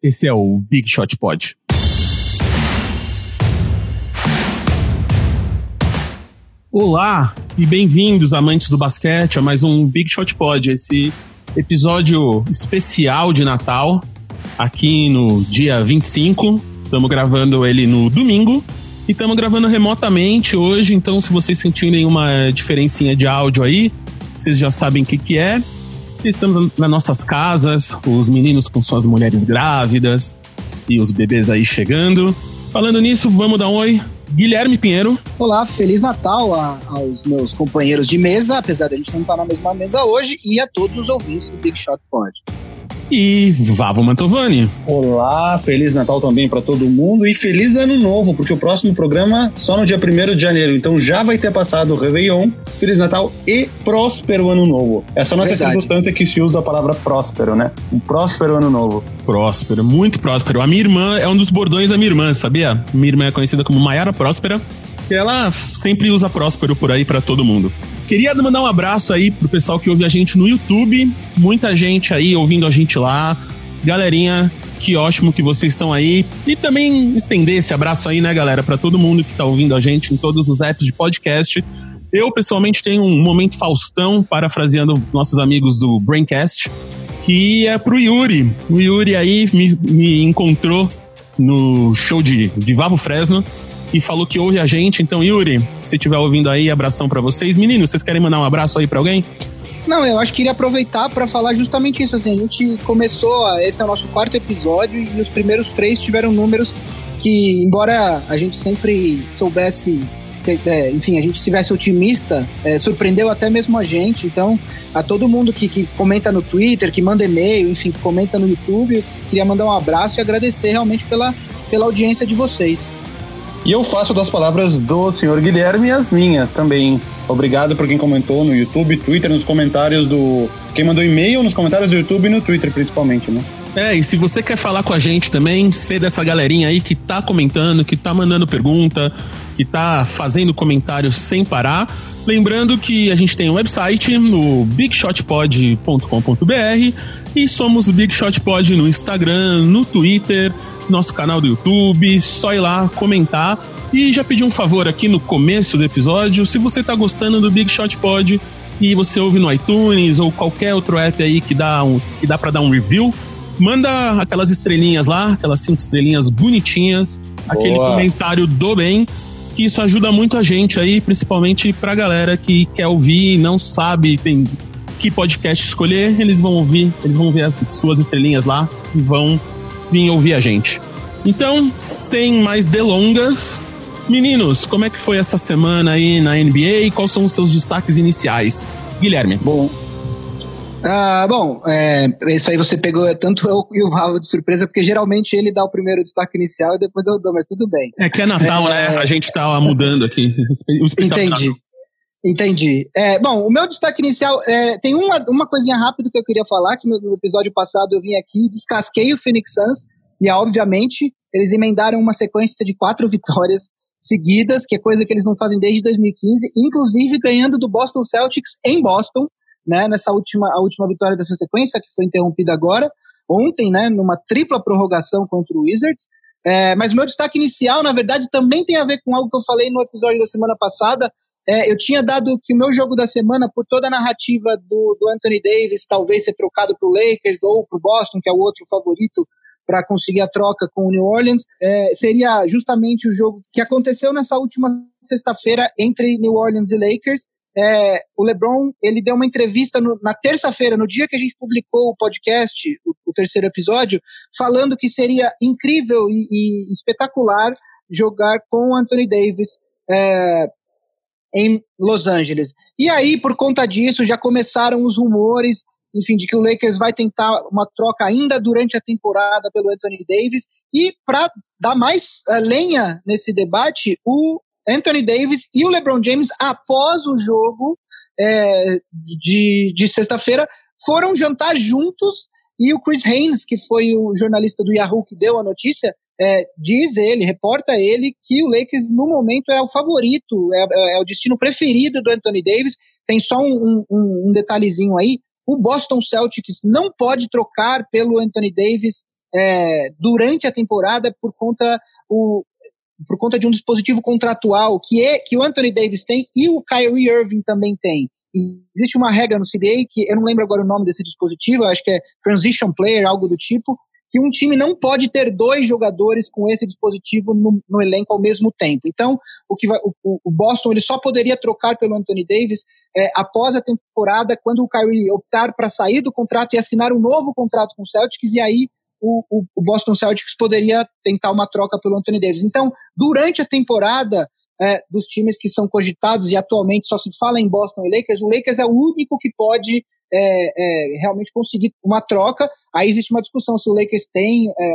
Esse é o Big Shot Pod. Olá e bem-vindos, amantes do basquete, a mais um Big Shot Pod, esse episódio especial de Natal, aqui no dia 25. Estamos gravando ele no domingo e estamos gravando remotamente hoje, então se vocês sentirem uma diferencinha de áudio aí, vocês já sabem o que, que é. Estamos nas nossas casas, os meninos com suas mulheres grávidas e os bebês aí chegando. Falando nisso, vamos dar um oi Guilherme Pinheiro. Olá, Feliz Natal a, aos meus companheiros de mesa, apesar de a gente não estar na mesma mesa hoje, e a todos os ouvintes do Big Shot Pod e Vavo Mantovani. Olá, Feliz Natal também para todo mundo e Feliz Ano Novo, porque o próximo programa só no dia 1 de janeiro, então já vai ter passado o Réveillon, Feliz Natal e próspero Ano Novo. É só nessa Verdade. circunstância que se usa a palavra próspero, né? Um próspero Ano Novo. Próspero, muito próspero. A minha irmã é um dos bordões da minha irmã, sabia? Minha irmã é conhecida como Maiara Próspera, e ela sempre usa próspero por aí para todo mundo. Queria mandar um abraço aí pro pessoal que ouve a gente no YouTube. Muita gente aí ouvindo a gente lá. Galerinha, que ótimo que vocês estão aí. E também estender esse abraço aí, né, galera, para todo mundo que tá ouvindo a gente em todos os apps de podcast. Eu, pessoalmente, tenho um momento Faustão, parafraseando nossos amigos do Braincast, que é pro Yuri. O Yuri aí me, me encontrou no show de, de Vavo Fresno e falou que ouve a gente. Então, Yuri, se estiver ouvindo aí, abração para vocês. Meninos, vocês querem mandar um abraço aí para alguém? Não, eu acho que queria aproveitar para falar justamente isso. Assim, a gente começou, esse é o nosso quarto episódio e os primeiros três tiveram números que, embora a gente sempre soubesse, é, enfim, a gente estivesse otimista, é, surpreendeu até mesmo a gente. Então, a todo mundo que, que comenta no Twitter, que manda e-mail, enfim, que comenta no YouTube, queria mandar um abraço e agradecer realmente pela, pela audiência de vocês. E eu faço das palavras do senhor Guilherme as minhas também. Obrigado por quem comentou no YouTube, Twitter, nos comentários do. Quem mandou e-mail nos comentários do YouTube e no Twitter, principalmente, né? É, e se você quer falar com a gente também, ser dessa galerinha aí que tá comentando, que tá mandando pergunta, que tá fazendo comentários sem parar, lembrando que a gente tem um website no bigshotpod.com.br e somos Big Shot Pod no Instagram, no Twitter, nosso canal do YouTube, só ir lá comentar. E já pedi um favor aqui no começo do episódio, se você tá gostando do Big Shot Pod e você ouve no iTunes ou qualquer outro app aí que dá, um, que dá para dar um review, manda aquelas estrelinhas lá, aquelas cinco estrelinhas bonitinhas, Boa. aquele comentário do bem, que isso ajuda muito a gente aí, principalmente pra galera que quer ouvir e não sabe tem que podcast escolher, eles vão ouvir, eles vão ver as suas estrelinhas lá e vão vir ouvir a gente. Então, sem mais delongas, meninos, como é que foi essa semana aí na NBA e quais são os seus destaques iniciais? Guilherme. Bom, ah, bom, é, isso aí você pegou tanto eu e o Valvo de surpresa, porque geralmente ele dá o primeiro destaque inicial e depois eu dou, mas tudo bem. É que é Natal, né? é, né? A gente tá mudando aqui. Entendi. Entendi. É, bom, o meu destaque inicial é, tem uma, uma coisinha rápida que eu queria falar, que no, episódio passado eu vim aqui, descasquei o Phoenix Suns, e obviamente eles emendaram uma sequência de quatro vitórias seguidas, que é coisa que eles não fazem desde 2015, inclusive ganhando do Boston Celtics em Boston, né, nessa última, a última vitória dessa sequência, que foi interrompida agora, ontem, né, numa tripla prorrogação contra o Wizards. É, mas o meu destaque inicial, na verdade, também tem a ver com algo que eu falei no episódio da semana passada, é, eu tinha dado que o meu jogo da semana, por toda a narrativa do, do Anthony Davis, talvez ser trocado para o Lakers ou para o Boston, que é o outro favorito para conseguir a troca com o New Orleans, é, seria justamente o jogo que aconteceu nessa última sexta-feira entre New Orleans e Lakers. É, o LeBron ele deu uma entrevista no, na terça-feira, no dia que a gente publicou o podcast, o, o terceiro episódio, falando que seria incrível e, e espetacular jogar com o Anthony Davis é, em Los Angeles. E aí, por conta disso, já começaram os rumores, enfim, de que o Lakers vai tentar uma troca ainda durante a temporada pelo Anthony Davis. E para dar mais uh, lenha nesse debate, o Anthony Davis e o LeBron James, após o jogo é, de, de sexta-feira, foram jantar juntos. E o Chris Haynes, que foi o jornalista do Yahoo que deu a notícia, é, diz ele, reporta ele, que o Lakers no momento é o favorito, é, é, é o destino preferido do Anthony Davis. Tem só um, um, um, detalhezinho aí: o Boston Celtics não pode trocar pelo Anthony Davis é, durante a temporada por conta o, por conta de um dispositivo contratual que é que o Anthony Davis tem e o Kyrie Irving também tem. existe uma regra no CBA que eu não lembro agora o nome desse dispositivo, acho que é transition player, algo do tipo, que um time não pode ter dois jogadores com esse dispositivo no, no elenco ao mesmo tempo. Então, o que vai, o, o, Boston ele só poderia trocar pelo Anthony Davis é, após a temporada, quando o Kyrie optar para sair do contrato e assinar um novo contrato com o Celtics, e aí o, o, o Boston Celtics poderia tentar uma troca pelo Anthony Davis. Então, durante a temporada, é, dos times que são cogitados e atualmente só se fala em Boston e Lakers, o Lakers é o único que pode é, é, realmente conseguir uma troca. Aí existe uma discussão se o Lakers tem é,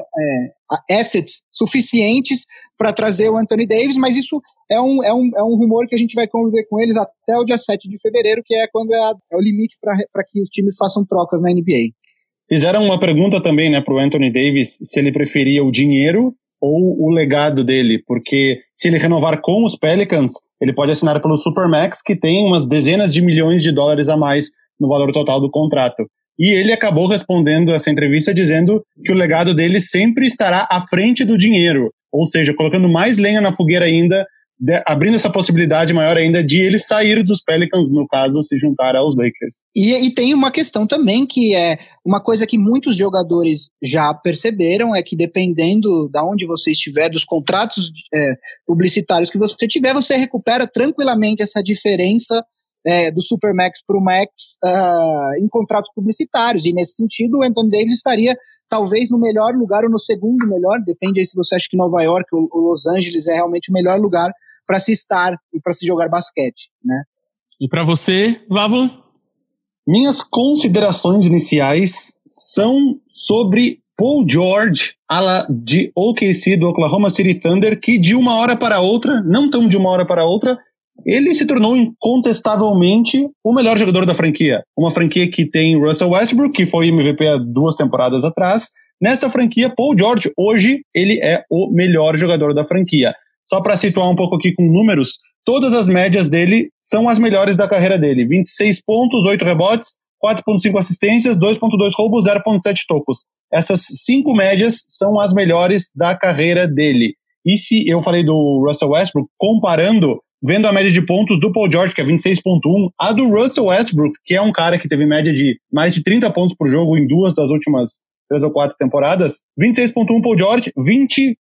é assets suficientes para trazer o Anthony Davis, mas isso é um, é, um, é um rumor que a gente vai conviver com eles até o dia 7 de fevereiro, que é quando é, a, é o limite para que os times façam trocas na NBA. Fizeram uma pergunta também né, para o Anthony Davis se ele preferia o dinheiro ou o legado dele, porque se ele renovar com os Pelicans, ele pode assinar pelo Supermax, que tem umas dezenas de milhões de dólares a mais no valor total do contrato. E ele acabou respondendo essa entrevista dizendo que o legado dele sempre estará à frente do dinheiro, ou seja, colocando mais lenha na fogueira ainda de, abrindo essa possibilidade maior ainda de ele sair dos Pelicans, no caso, se juntar aos Lakers. E, e, tem uma questão também que é uma coisa que muitos jogadores já perceberam, é que dependendo da de onde você estiver, dos contratos é, publicitários que você tiver, você recupera tranquilamente essa diferença é, do Supermax para o Max uh, em contratos publicitários. E nesse sentido, o Anthony Davis estaria talvez no melhor lugar ou no segundo melhor, depende aí se você acha que Nova York ou, ou Los Angeles é realmente o melhor lugar para se estar e para se jogar basquete, né? E para você, Vavo? Minhas considerações iniciais são sobre Paul George, ala de OKC do Oklahoma City Thunder, que de uma hora para outra, não tão de uma hora para outra, ele se tornou incontestavelmente o melhor jogador da franquia. Uma franquia que tem Russell Westbrook, que foi MVP há duas temporadas atrás. Nessa franquia, Paul George, hoje, ele é o melhor jogador da franquia. Só para situar um pouco aqui com números, todas as médias dele são as melhores da carreira dele. 26 pontos, 8 rebotes, 4.5 assistências, 2.2 roubos, 0.7 tocos. Essas cinco médias são as melhores da carreira dele. E se eu falei do Russell Westbrook, comparando, vendo a média de pontos do Paul George, que é 26.1, a do Russell Westbrook, que é um cara que teve média de mais de 30 pontos por jogo em duas das últimas três ou quatro temporadas, 26.1 Paul George, 20.1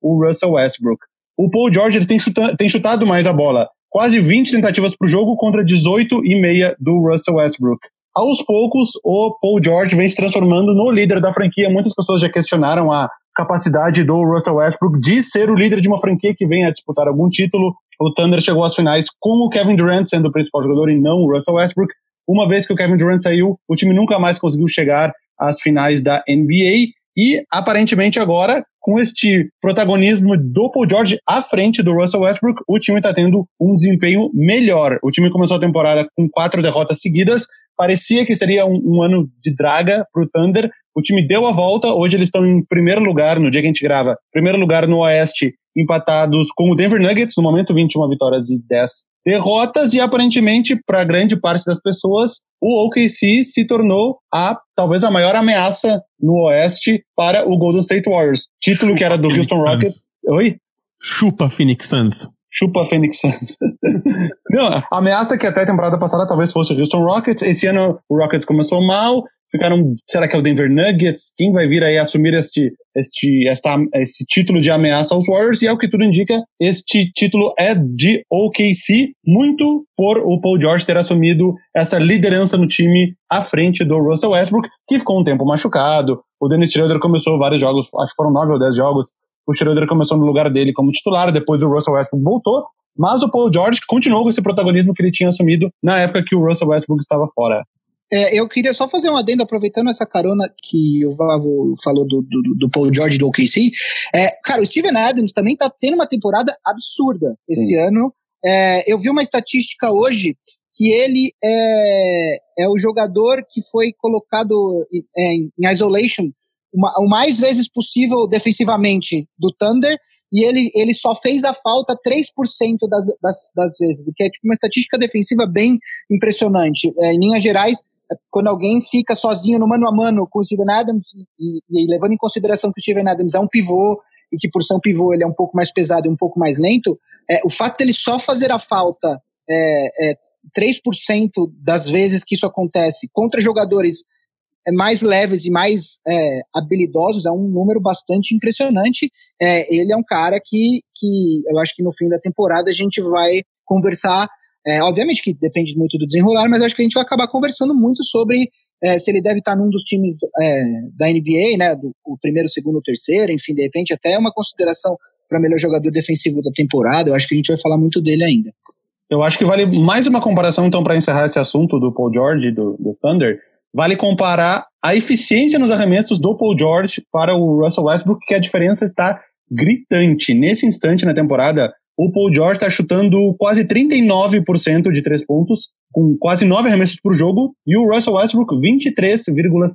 o Russell Westbrook. O Paul George ele tem, chuta, tem chutado mais a bola. Quase 20 tentativas por jogo contra 18,5 do Russell Westbrook. Aos poucos, o Paul George vem se transformando no líder da franquia. Muitas pessoas já questionaram a capacidade do Russell Westbrook de ser o líder de uma franquia que vem a disputar algum título. O Thunder chegou às finais com o Kevin Durant sendo o principal jogador e não o Russell Westbrook. Uma vez que o Kevin Durant saiu, o time nunca mais conseguiu chegar às finais da NBA. E aparentemente agora, com este protagonismo do Paul George à frente do Russell Westbrook, o time está tendo um desempenho melhor. O time começou a temporada com quatro derrotas seguidas, parecia que seria um, um ano de draga para o Thunder. O time deu a volta, hoje eles estão em primeiro lugar, no dia que a gente grava, primeiro lugar no Oeste, empatados com o Denver Nuggets, no momento 21 vitórias e 10 derrotas, e aparentemente, para grande parte das pessoas, o OKC se tornou a talvez a maior ameaça no Oeste para o Golden State Warriors. Título que era do Houston Rockets. Oi? Chupa Phoenix Suns. Chupa Phoenix Suns. Não, a ameaça que até a temporada passada talvez fosse o Houston Rockets. Esse ano o Rockets começou mal, ficaram, será que é o Denver Nuggets? Quem vai vir aí assumir este, este, esta, esse título de ameaça aos Warriors? E é o que tudo indica, este título é de OKC, muito por o Paul George ter assumido essa liderança no time à frente do Russell Westbrook, que ficou um tempo machucado. O Dennis Schroeder começou vários jogos, acho que foram nove ou dez jogos. O Schroeder começou no lugar dele como titular, depois o Russell Westbrook voltou, mas o Paul George continuou com esse protagonismo que ele tinha assumido na época que o Russell Westbrook estava fora. É, eu queria só fazer um adendo, aproveitando essa carona que o Vavo falou do, do, do Paul George do OKC. É, cara, o Steven Adams também tá tendo uma temporada absurda esse Sim. ano. É, eu vi uma estatística hoje que ele é, é o jogador que foi colocado em, em isolation o mais vezes possível defensivamente do Thunder e ele, ele só fez a falta 3% das, das, das vezes, o que é tipo uma estatística defensiva bem impressionante. É, em linhas gerais, quando alguém fica sozinho no mano a mano com o Steven Adams, e, e, levando em consideração que o Steven Adams é um pivô, e que por ser um pivô ele é um pouco mais pesado e um pouco mais lento, é, o fato dele só fazer a falta é, é, 3% das vezes que isso acontece contra jogadores é, mais leves e mais é, habilidosos é um número bastante impressionante. É, ele é um cara que, que eu acho que no fim da temporada a gente vai conversar. É, obviamente que depende muito do desenrolar, mas acho que a gente vai acabar conversando muito sobre é, se ele deve estar num dos times é, da NBA, né, do o primeiro, segundo, terceiro, enfim, de repente até uma consideração para melhor jogador defensivo da temporada. Eu acho que a gente vai falar muito dele ainda. Eu acho que vale mais uma comparação, então, para encerrar esse assunto do Paul George do, do Thunder. Vale comparar a eficiência nos arremessos do Paul George para o Russell Westbrook, que a diferença está gritante. Nesse instante na temporada, o Paul George está chutando quase 39% de três pontos, com quase nove arremessos por jogo, e o Russell Westbrook 23,6%.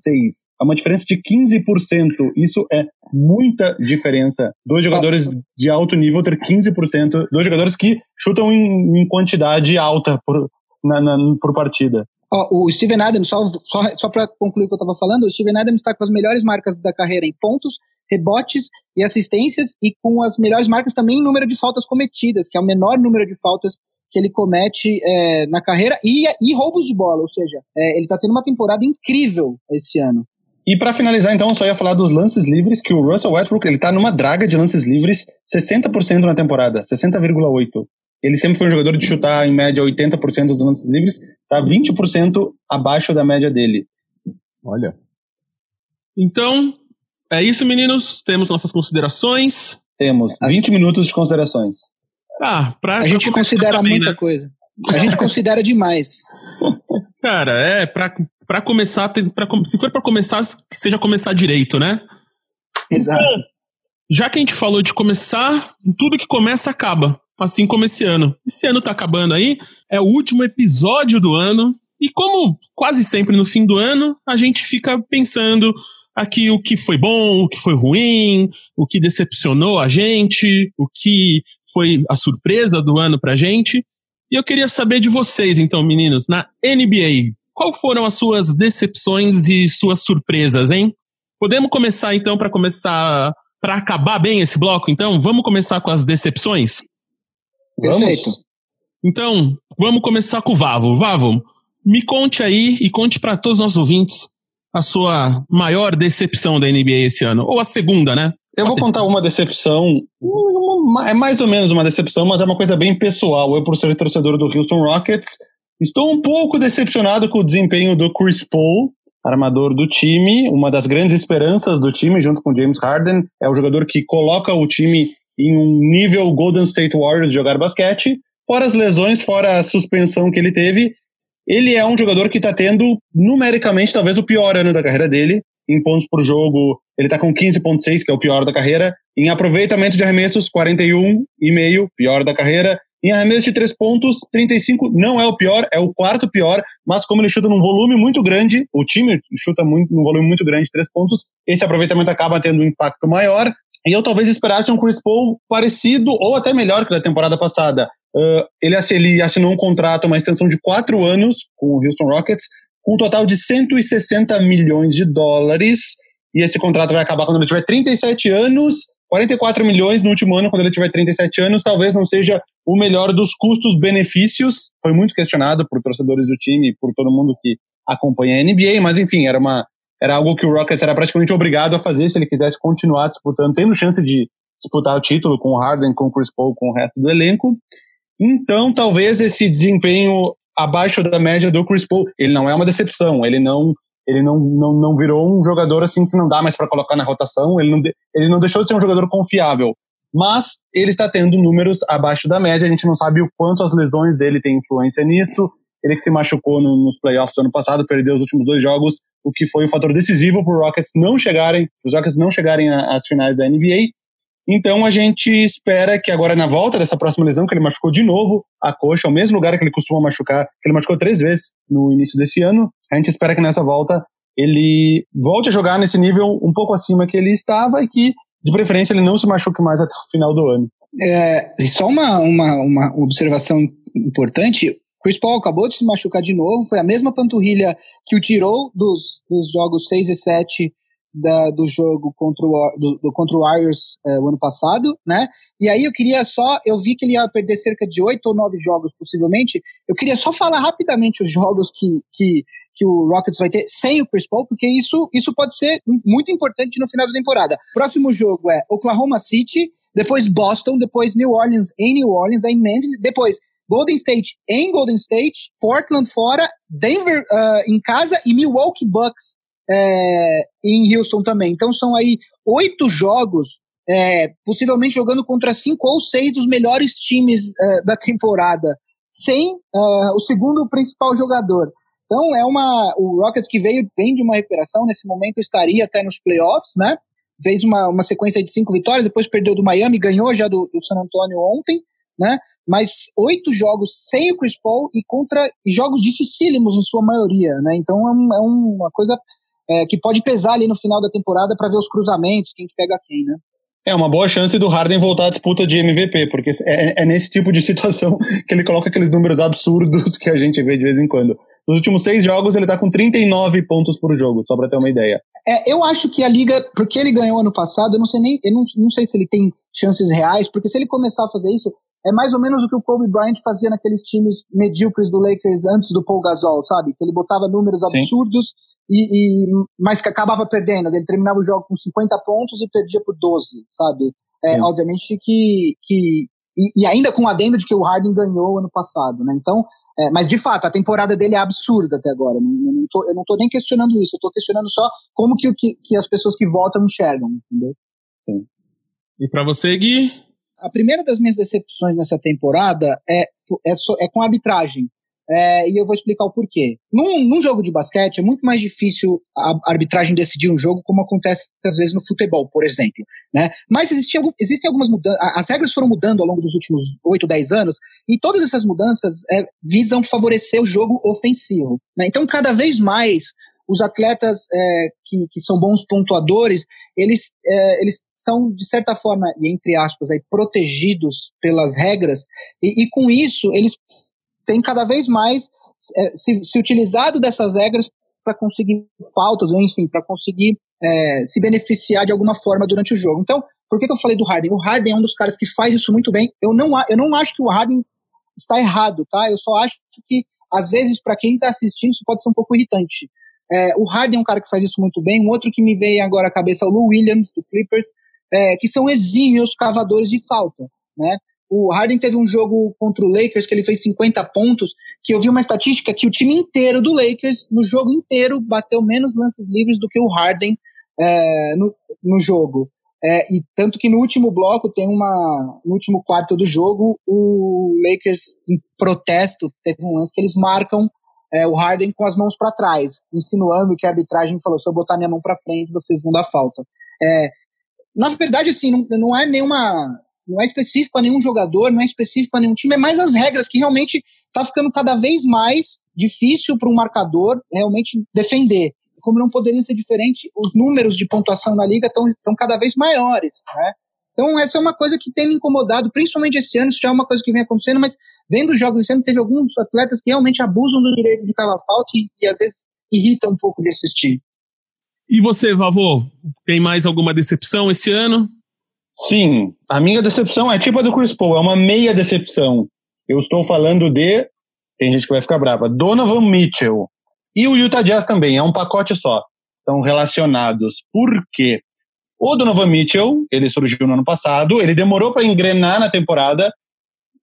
É uma diferença de 15%. Isso é muita diferença. Dois jogadores de alto nível ter 15%, dois jogadores que chutam em, em quantidade alta por, na, na, por partida. Oh, o Steven Adams, só, só, só para concluir o que eu estava falando, o Steven Adams está com as melhores marcas da carreira em pontos, rebotes e assistências e com as melhores marcas também em número de faltas cometidas, que é o menor número de faltas que ele comete é, na carreira e, e roubos de bola, ou seja, é, ele está tendo uma temporada incrível esse ano. E para finalizar, então, eu só ia falar dos lances livres, que o Russell Westbrook ele tá numa draga de lances livres 60% na temporada, 60,8%. Ele sempre foi um jogador de chutar em média 80% dos lances livres, tá 20% abaixo da média dele. Olha. Então, é isso, meninos. Temos nossas considerações. Temos 20 minutos de considerações. Ah, pra, a gente considera também, muita né? coisa. A gente considera demais. Cara, é, pra, pra começar, pra, se for pra começar, que seja começar direito, né? Exato. Então, já que a gente falou de começar, tudo que começa acaba. Assim como esse ano. Esse ano tá acabando aí, é o último episódio do ano. E como quase sempre no fim do ano, a gente fica pensando aqui o que foi bom, o que foi ruim, o que decepcionou a gente, o que foi a surpresa do ano pra gente. E eu queria saber de vocês, então, meninos, na NBA, qual foram as suas decepções e suas surpresas, hein? Podemos começar então para começar para acabar bem esse bloco, então? Vamos começar com as decepções? Perfeito. Vamos? Então, vamos começar com o Vavo. Vavo, me conte aí e conte para todos os nossos ouvintes a sua maior decepção da NBA esse ano? Ou a segunda, né? Eu vou contar uma decepção, é mais ou menos uma decepção, mas é uma coisa bem pessoal. Eu, por ser torcedor do Houston Rockets, estou um pouco decepcionado com o desempenho do Chris Paul, armador do time, uma das grandes esperanças do time, junto com James Harden. É o jogador que coloca o time em um nível Golden State Warriors jogar basquete. Fora as lesões, fora a suspensão que ele teve, ele é um jogador que está tendo, numericamente, talvez o pior ano da carreira dele. Em pontos por jogo, ele está com 15,6, que é o pior da carreira. Em aproveitamento de arremessos, 41,5, pior da carreira. Em arremesso de três pontos, 35 não é o pior, é o quarto pior, mas como ele chuta num volume muito grande, o time chuta muito, num volume muito grande de três pontos, esse aproveitamento acaba tendo um impacto maior. E eu talvez esperasse um Chris Paul parecido ou até melhor que da temporada passada. Uh, ele, ele assinou um contrato, uma extensão de quatro anos com o Houston Rockets, com um total de 160 milhões de dólares. E esse contrato vai acabar quando ele tiver 37 anos, 44 milhões no último ano, quando ele tiver 37 anos. Talvez não seja o melhor dos custos-benefícios. Foi muito questionado por torcedores do time, por todo mundo que acompanha a NBA, mas enfim, era uma era algo que o Rockets era praticamente obrigado a fazer se ele quisesse continuar disputando, tendo chance de disputar o título com o Harden, com o Chris Paul, com o resto do elenco. Então, talvez esse desempenho abaixo da média do Chris Paul, ele não é uma decepção, ele não ele não, não, não virou um jogador assim que não dá mais para colocar na rotação, ele não, ele não deixou de ser um jogador confiável, mas ele está tendo números abaixo da média, a gente não sabe o quanto as lesões dele têm influência nisso, ele que se machucou no, nos playoffs do ano passado, perdeu os últimos dois jogos, o que foi um fator decisivo para os Rockets não chegarem, os Rockets não chegarem às finais da NBA. Então a gente espera que agora na volta dessa próxima lesão, que ele machucou de novo a coxa, o mesmo lugar que ele costuma machucar, que ele machucou três vezes no início desse ano, a gente espera que nessa volta ele volte a jogar nesse nível um pouco acima que ele estava e que, de preferência, ele não se machuque mais até o final do ano. É, só uma, uma, uma observação importante, Chris Paul acabou de se machucar de novo, foi a mesma panturrilha que o tirou dos, dos jogos 6 e 7 da, do jogo contra o, do, do contra o Warriors é, o ano passado, né? E aí eu queria só, eu vi que ele ia perder cerca de oito ou nove jogos, possivelmente. Eu queria só falar rapidamente os jogos que, que, que o Rockets vai ter sem o Chris Paul, porque isso, isso pode ser muito importante no final da temporada. Próximo jogo é Oklahoma City, depois Boston, depois New Orleans em New Orleans, em Memphis, depois Golden State em Golden State, Portland fora, Denver uh, em casa e Milwaukee Bucks é, em Houston também. Então são aí oito jogos, é, possivelmente jogando contra cinco ou seis dos melhores times é, da temporada, sem é, o segundo principal jogador. Então é uma. O Rockets que veio, vem de uma recuperação, nesse momento estaria até nos playoffs, né? Fez uma, uma sequência de cinco vitórias, depois perdeu do Miami, ganhou já do, do San Antonio ontem, né? Mas oito jogos sem o Chris Paul e contra e jogos dificílimos em sua maioria, né? Então é, um, é uma coisa é, que pode pesar ali no final da temporada para ver os cruzamentos, quem que pega quem, né? É uma boa chance do Harden voltar à disputa de MVP, porque é, é, nesse tipo de situação que ele coloca aqueles números absurdos que a gente vê de vez em quando. Nos últimos seis jogos, ele tá com 39 pontos por jogo, só pra ter uma ideia. É, eu acho que a liga, porque ele ganhou ano passado, eu não sei nem, eu não, não sei se ele tem chances reais, porque se ele começar a fazer isso, é mais ou menos o que o Kobe Bryant fazia naqueles times medíocres do Lakers antes do Paul Gasol, sabe? Que ele botava números absurdos e, e, mas que acabava perdendo. Ele terminava o jogo com 50 pontos e perdia por 12, sabe? É, obviamente que. que e, e, ainda com o adendo de que o Harden ganhou ano passado, né? Então, é, mas de fato, a temporada dele é absurda até agora. Não, não tô, eu não tô nem questionando isso, eu tô questionando só como que, que, que as pessoas que votam enxergam, entendeu? Sim. E para você, Gui? A primeira das minhas decepções nessa temporada é, é, é com arbitragem. É, e eu vou explicar o porquê. Num, num, jogo de basquete é muito mais difícil a arbitragem decidir um jogo, como acontece às vezes no futebol, por exemplo. Né? Mas existem, existem algumas mudanças, as regras foram mudando ao longo dos últimos 8, 10 anos, e todas essas mudanças é, visam favorecer o jogo ofensivo. Né? Então, cada vez mais, os atletas é, que, que, são bons pontuadores, eles, é, eles são, de certa forma, e entre aspas, aí, protegidos pelas regras, e, e com isso, eles tem cada vez mais é, se, se, utilizado dessas regras para conseguir faltas, ou enfim, para conseguir é, se beneficiar de alguma forma durante o jogo. Então, por que, que, eu falei do Harden? O Harden é um dos caras que faz isso muito bem. Eu não, eu não acho que o Harden está errado, tá? Eu só acho que, às vezes, para quem está assistindo, isso pode ser um pouco irritante. É, o Harden é um cara que faz isso muito bem. Um outro que me veio agora à cabeça é o Lou Williams, do Clippers, é, que são exímios cavadores de falta, né? O Harden teve um jogo contra o Lakers que ele fez 50 pontos, que eu vi uma estatística que o time inteiro do Lakers, no jogo inteiro, bateu menos lances livres do que o Harden é, no, no jogo. É, e tanto que no último bloco tem uma. No último quarto do jogo, o Lakers, em protesto, teve um lance que eles marcam é, o Harden com as mãos para trás, insinuando que a arbitragem falou: se eu botar minha mão para frente, vocês vão dar falta. É, na verdade, assim, não, não é nenhuma não é específico a nenhum jogador, não é específico a nenhum time, é mais as regras que realmente está ficando cada vez mais difícil para um marcador realmente defender. Como não poderia ser diferente, os números de pontuação na liga estão cada vez maiores, né? Então, essa é uma coisa que tem me incomodado, principalmente esse ano, isso já é uma coisa que vem acontecendo, mas vendo os jogos esse ano, teve alguns atletas que realmente abusam do direito de calar falta e, e às vezes irrita um pouco de assistir. E você, Vavô, tem mais alguma decepção esse ano? Sim, a minha decepção é tipo a do Chris Paul, é uma meia decepção. Eu estou falando de. Tem gente que vai ficar brava. Donovan Mitchell. E o Utah Jazz também, é um pacote só. Estão relacionados. Por quê? O Donovan Mitchell, ele surgiu no ano passado, ele demorou para engrenar na temporada.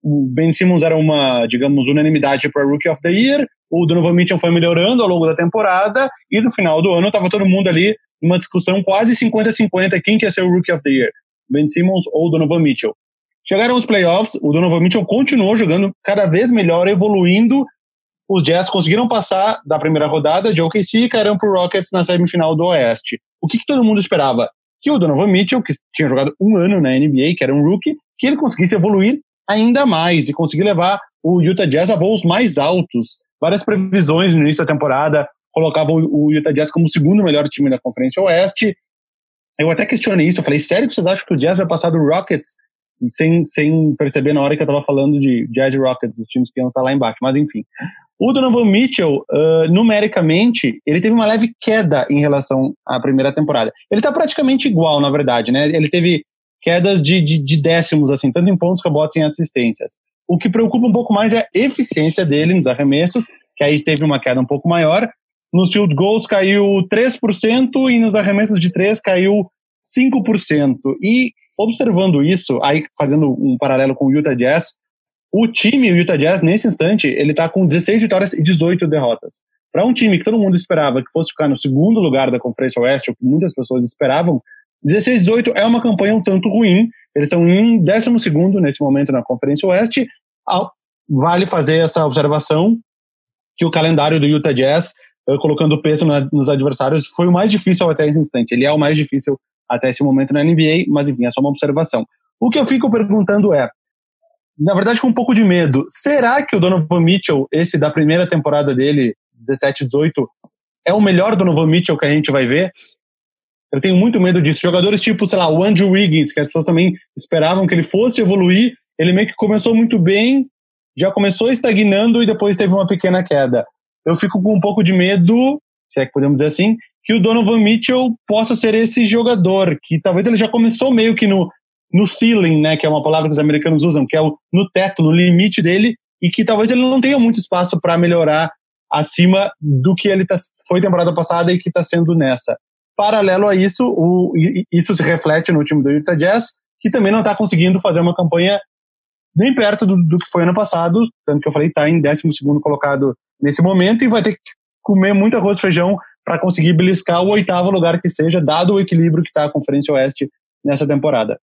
O Ben Simmons era uma, digamos, unanimidade para Rookie of the Year. O Donovan Mitchell foi melhorando ao longo da temporada. E no final do ano estava todo mundo ali numa discussão quase 50-50 quem quer ser o Rookie of the Year. Ben Simmons ou Donovan Mitchell. Chegaram os playoffs, o Donovan Mitchell continuou jogando cada vez melhor, evoluindo. Os Jazz conseguiram passar da primeira rodada de OKC e caíram para o Rockets na semifinal do Oeste. O que, que, todo mundo esperava? Que o Donovan Mitchell, que tinha jogado um ano na NBA, que era um rookie, que ele conseguisse evoluir ainda mais e conseguir levar o Utah Jazz a voos mais altos. Várias previsões no início da temporada colocavam o Utah Jazz como o segundo melhor time da Conferência Oeste. Eu até questionei isso, eu falei, sério que vocês acham que o Jazz vai passar do Rockets sem, sem perceber na hora que eu tava falando de Jazz Rockets, os times que iam estar lá embaixo. Mas enfim. O Donovan Mitchell, uh, numericamente, ele teve uma leve queda em relação à primeira temporada. Ele tá praticamente igual, na verdade, né? Ele teve quedas de, de, de décimos, assim, tanto em pontos, rebotes em assistências. O que preocupa um pouco mais é a eficiência dele nos arremessos, que aí teve uma queda um pouco maior. Nos field goals caiu 3% e nos arremessos de 3 caiu 5%. E observando isso, aí fazendo um paralelo com o Utah Jazz, o time, o Utah Jazz, nesse instante, ele está com 16 vitórias e 18 derrotas. Para um time que todo mundo esperava que fosse ficar no segundo lugar da Conferência Oeste, o que muitas pessoas esperavam, 16 18 é uma campanha um tanto ruim. Eles estão em 12 nesse momento na Conferência Oeste. Vale fazer essa observação que o calendário do Utah Jazz, eh, colocando peso nos adversários, foi o mais difícil até esse instante. Ele é o mais difícil até esse momento na NBA, mas enfim, é só uma observação. O que eu fico perguntando é, na verdade com um pouco de medo, será que o Donovan Mitchell, esse da primeira temporada dele, 17, 18, é o melhor Donovan Mitchell que a gente vai ver? Eu tenho muito medo disso. Jogadores tipo, sei lá, o Andrew Wiggins, que as pessoas também esperavam que ele fosse evoluir, ele meio que começou muito bem, já começou estagnando e depois teve uma pequena queda. Eu fico com um pouco de medo, se é que podemos dizer assim, que o Donovan Mitchell possa ser esse jogador, que talvez ele já começou meio que no, no ceiling, né, que é uma palavra que os americanos usam, que é o, no teto, no limite dele, e que talvez ele não tenha muito espaço para melhorar acima do que ele tá, foi temporada passada e que está sendo nessa. Paralelo a isso, o, isso se reflete no time do Utah Jazz, que também não está conseguindo fazer uma campanha nem perto do, do, que foi ano passado, tanto que eu falei, está em 12 colocado nesse momento e vai ter que comer muito arroz e feijão para conseguir beliscar o oitavo lugar que seja, dado o equilíbrio que está a Conferência Oeste nessa temporada.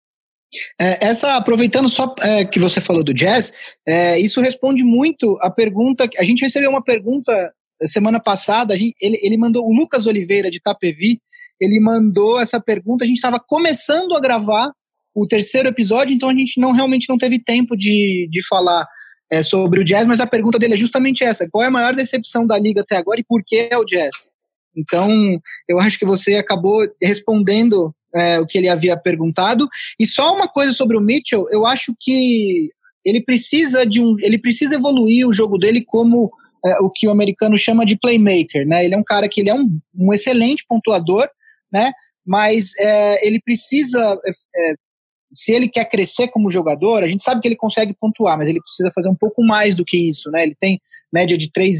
É, essa, aproveitando só é, que você falou do jazz, é, isso responde muito a pergunta. A gente recebeu uma pergunta semana passada, gente, ele, ele mandou o Lucas Oliveira de Tapevi, ele mandou essa pergunta. A gente estava começando a gravar o terceiro episódio, então a gente não realmente não teve tempo de, de falar é, sobre o jazz, mas a pergunta dele é justamente essa: qual é a maior decepção da liga até agora e por que é o jazz? Então, eu acho que você acabou respondendo é, o que ele havia perguntado. E só uma coisa sobre o Mitchell, eu acho que ele precisa de um, ele precisa evoluir o jogo dele como é, o que o americano chama de playmaker, né? Ele é um cara que ele é um, um excelente pontuador, né? Mas é, ele precisa, é, é, se ele quer crescer como jogador, a gente sabe que ele consegue pontuar, mas ele precisa fazer um pouco mais do que isso, né? Ele tem média de 3,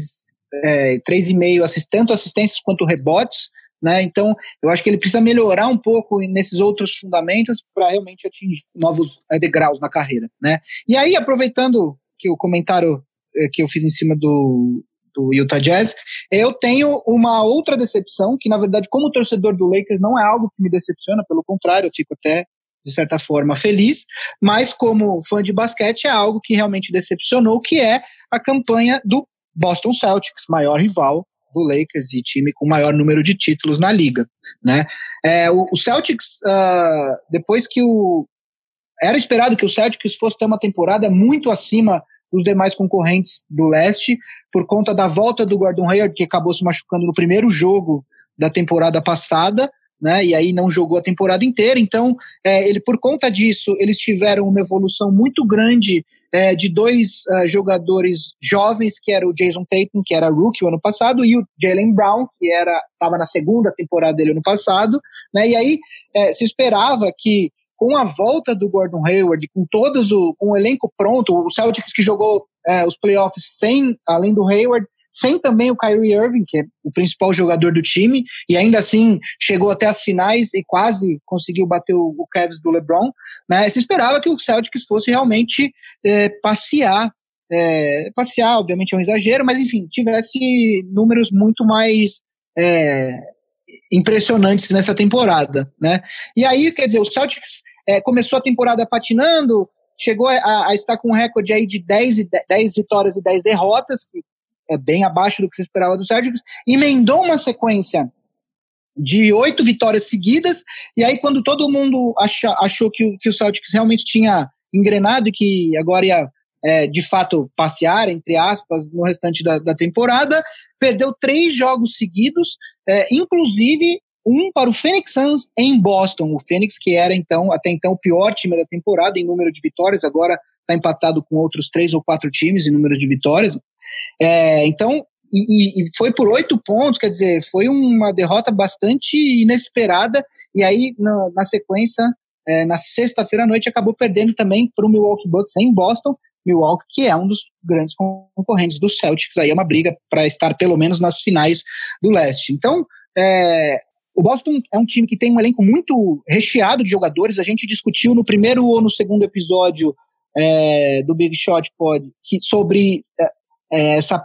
é, 3,5 assist, tanto assistências quanto rebotes, né? Então, eu acho que ele precisa melhorar um pouco nesses outros fundamentos para realmente atingir novos é, degraus na carreira, né? E aí, aproveitando que o comentário é, que eu fiz em cima do, do Utah Jazz. Eu tenho uma outra decepção, que na verdade, como torcedor do Lakers, não é algo que me decepciona, pelo contrário, eu fico até, de certa forma, feliz, mas como fã de basquete, é algo que realmente decepcionou, que é a campanha do Boston Celtics, maior rival do Lakers e time com maior número de títulos na liga, né? É, o, o, Celtics, uh, depois que o era esperado que o Celtics fosse ter uma temporada muito acima dos demais concorrentes do leste, por conta da volta do Gordon Hayward, que acabou se machucando no primeiro jogo da temporada passada, né? E aí não jogou a temporada inteira. Então, é, ele por conta disso, eles tiveram uma evolução muito grande é, de dois uh, jogadores jovens, que era o Jason Tatum, que era rookie o ano passado, e o Jalen Brown, que era estava na segunda temporada dele ano passado, né? E aí é, se esperava que com a volta do Gordon Hayward, com todos o, com o elenco pronto, o Celtics que jogou é, os playoffs sem, além do Hayward, sem também o Kyrie Irving, que é o principal jogador do time, e ainda assim chegou até as finais e quase conseguiu bater o, o Cavs do LeBron, né? Se esperava que o Celtics fosse realmente é, passear, é, passear, obviamente é um exagero, mas enfim, tivesse números muito mais é, impressionantes nessa temporada, né? E aí, quer dizer, o Celtics é, começou a temporada patinando, chegou a, a, estar com um recorde aí de 10, e 10 vitórias e 10 derrotas, que é bem abaixo do que se esperava do Celtics, emendou uma sequência de oito vitórias seguidas, e aí quando todo mundo acha, achou que, que o Celtics realmente tinha engrenado e que agora ia é, de fato passear, entre aspas, no restante da, da temporada, perdeu três jogos seguidos, é, inclusive um para o Phoenix Suns em Boston. O Phoenix, que era então até então o pior time da temporada em número de vitórias, agora está empatado com outros três ou quatro times em número de vitórias. É, então, e, e, foi por oito pontos, quer dizer, foi uma derrota bastante inesperada. E aí, na, na sequência, é, na sexta-feira à noite, acabou perdendo também para o Milwaukee Bucks em Boston. Milwaukee, que é um dos grandes concorrentes do Celtics, aí é uma briga para estar pelo menos nas finais do leste. Então, é, o Boston é um time que tem um elenco muito recheado de jogadores. A gente discutiu no primeiro ou no segundo episódio é, do Big Shot Pod que, sobre é, essa,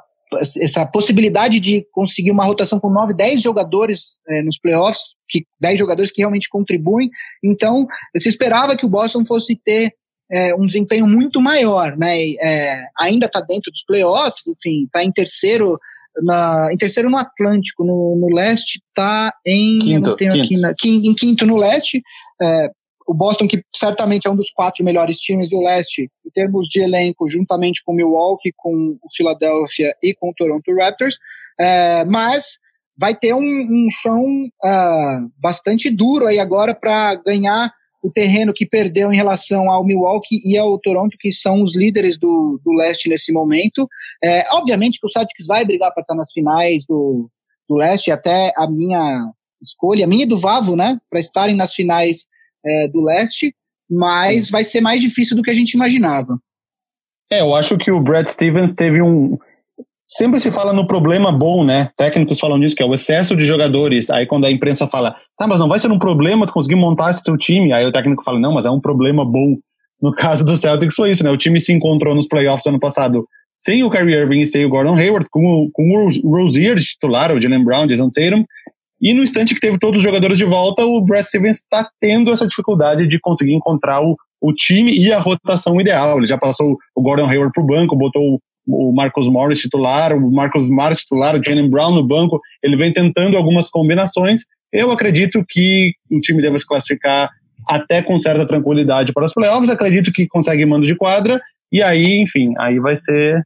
essa possibilidade de conseguir uma rotação com 9, 10 jogadores é, nos playoffs, que 10 jogadores que realmente contribuem. Então, se esperava que o Boston fosse ter é, um desempenho muito maior, né? É, ainda está dentro dos playoffs, enfim, está em terceiro na, em terceiro no Atlântico, no, no leste está em quinto, quinto. Na, em quinto no leste. É, o Boston, que certamente é um dos quatro melhores times do leste, em termos de elenco, juntamente com o Milwaukee, com o Philadelphia e com o Toronto Raptors, é, mas vai ter um, um chão uh, bastante duro aí agora para ganhar o terreno que perdeu em relação ao Milwaukee e ao Toronto, que são os líderes do, do leste nesse momento. É, obviamente que o Celtics vai brigar para estar nas finais do, do leste, até a minha escolha, a minha e do Vavo, né, para estarem nas finais é, do leste, mas vai ser mais difícil do que a gente imaginava. É, eu acho que o Brad Stevens teve um, sempre se fala no problema bom, né? Técnicos falam disso, que é o excesso de jogadores. Aí quando a imprensa fala, tá, mas não vai ser um problema tu conseguir montar esse teu time. Aí o técnico fala, não, mas é um problema bom. No caso do Celtics foi isso, né? O time se encontrou nos playoffs do ano passado sem o Kyrie Irving e sem o Gordon Hayward, com o, com o Rozier de titular, o Jalen Brown, Jason Tatum. E no instante que teve todos os jogadores de volta, o Brad Stevens está tendo essa dificuldade de conseguir encontrar o, o time e a rotação ideal. Ele já passou o Gordon Hayward para o banco, botou o Marcos Morris titular, o Marcos Smart titular, o Jalen Brown no banco, ele vem tentando algumas combinações. Eu acredito que o time deve se classificar até com certa tranquilidade para os playoffs. Acredito que consegue mando de quadra e aí, enfim, aí vai ser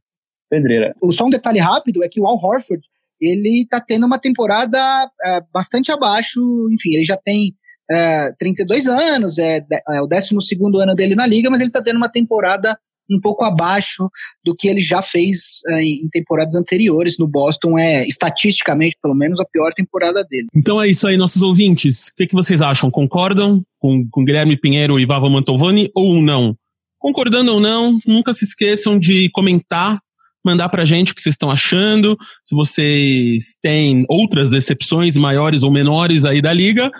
pedreira. Só um detalhe rápido é que o Al Horford ele está tendo uma temporada é, bastante abaixo. Enfim, ele já tem é, 32 anos, é, é o 12 ano dele na liga, mas ele está tendo uma temporada um pouco abaixo do que ele já fez é, em temporadas anteriores no Boston. É, estatisticamente, pelo menos, a pior temporada dele. Então é isso aí, nossos ouvintes. O que, que vocês acham? Concordam com, com Guilherme Pinheiro e Vava Mantovani ou não? Concordando ou não, nunca se esqueçam de comentar, mandar pra gente o que vocês estão achando, se vocês têm outras decepções maiores ou menores aí da liga,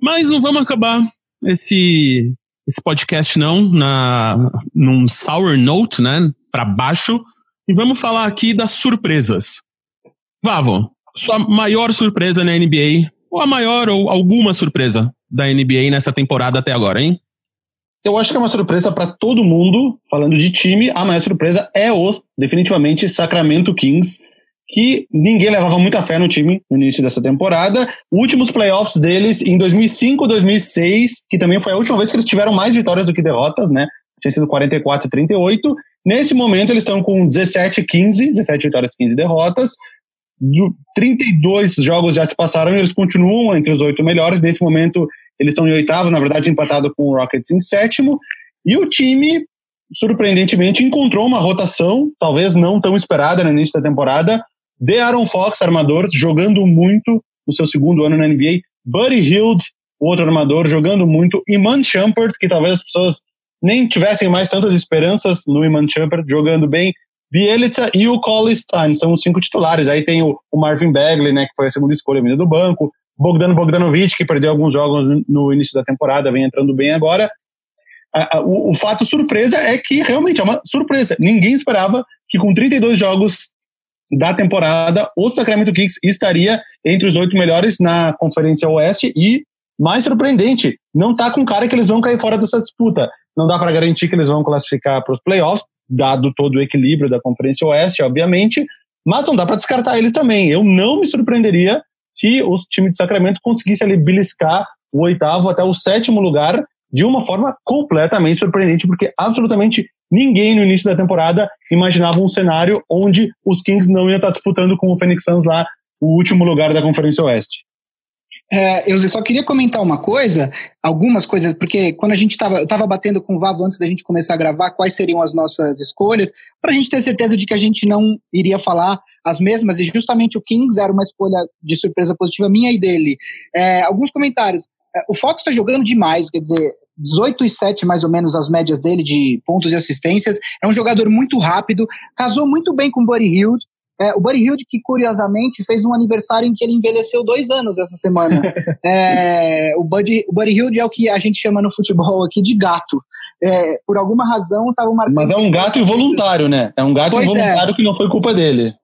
mas não vamos acabar esse esse podcast não na num sour note, né, para baixo, e vamos falar aqui das surpresas. Vavo, sua maior surpresa na NBA, ou a maior ou alguma surpresa da NBA nessa temporada até agora, hein? Eu acho que é uma surpresa para todo mundo, falando de time, a maior surpresa é o, definitivamente, Sacramento Kings que ninguém levava muita fé no time no início dessa temporada. Últimos playoffs deles em 2005, 2006, que também foi a última vez que eles tiveram mais vitórias do que derrotas, né? Tinha sido 44 e 38. Nesse momento eles estão com 17 15, 17 vitórias, 15 derrotas. 32 jogos já se passaram e eles continuam entre os oito melhores. Nesse momento eles estão em oitavo, na verdade empatado com o Rockets em sétimo. E o time, surpreendentemente, encontrou uma rotação, talvez não tão esperada no início da temporada, de Aaron Fox, armador, jogando muito no seu segundo ano na NBA. Buddy Hield, outro armador, jogando muito. Iman Shumpert, que talvez as pessoas nem tivessem mais tantas esperanças no Iman Shumpert, jogando bem. Bielitsa e o Cole Stein são os cinco titulares. Aí tem o, Marvin Bagley, né, que foi a segunda escolha vindo do banco. Bogdan Bogdanovic, que perdeu alguns jogos no início da temporada, vem entrando bem agora. o, o fato surpresa é que realmente é uma surpresa. Ninguém esperava que com 32 jogos da temporada, o Sacramento Kings estaria entre os oito melhores na Conferência Oeste e, mais surpreendente, não está com cara que eles vão cair fora dessa disputa. Não dá para garantir que eles vão classificar para os playoffs, dado todo o equilíbrio da Conferência Oeste, obviamente, mas não dá para descartar eles também. Eu não me surpreenderia se o time de Sacramento conseguisse ali beliscar o oitavo até o sétimo lugar de uma forma completamente surpreendente, porque absolutamente ninguém no início da temporada imaginava um cenário onde os Kings não iam estar disputando com o Phoenix Suns lá o último lugar da Conferência Oeste. É, eu só queria comentar uma coisa, algumas coisas, porque quando a gente estava, eu estava batendo com o Vavo antes da gente começar a gravar quais seriam as nossas escolhas, para a gente ter certeza de que a gente não iria falar as mesmas, e justamente o Kings era uma escolha de surpresa positiva minha e dele. É, alguns comentários. É, o Fox está jogando demais, quer dizer, 18 e 7 mais ou menos as médias dele de pontos e assistências. É um jogador muito rápido, casou muito bem com o Buddy Hield. É, o Buddy Hilde, que curiosamente fez um aniversário em que ele envelheceu dois anos essa semana. é, o, Buddy, o Buddy Hilde é o que a gente chama no futebol aqui de gato. É, por alguma razão estava marcando. Mas é um gato involuntário, né? É um gato pois é. involuntário que não foi culpa dele.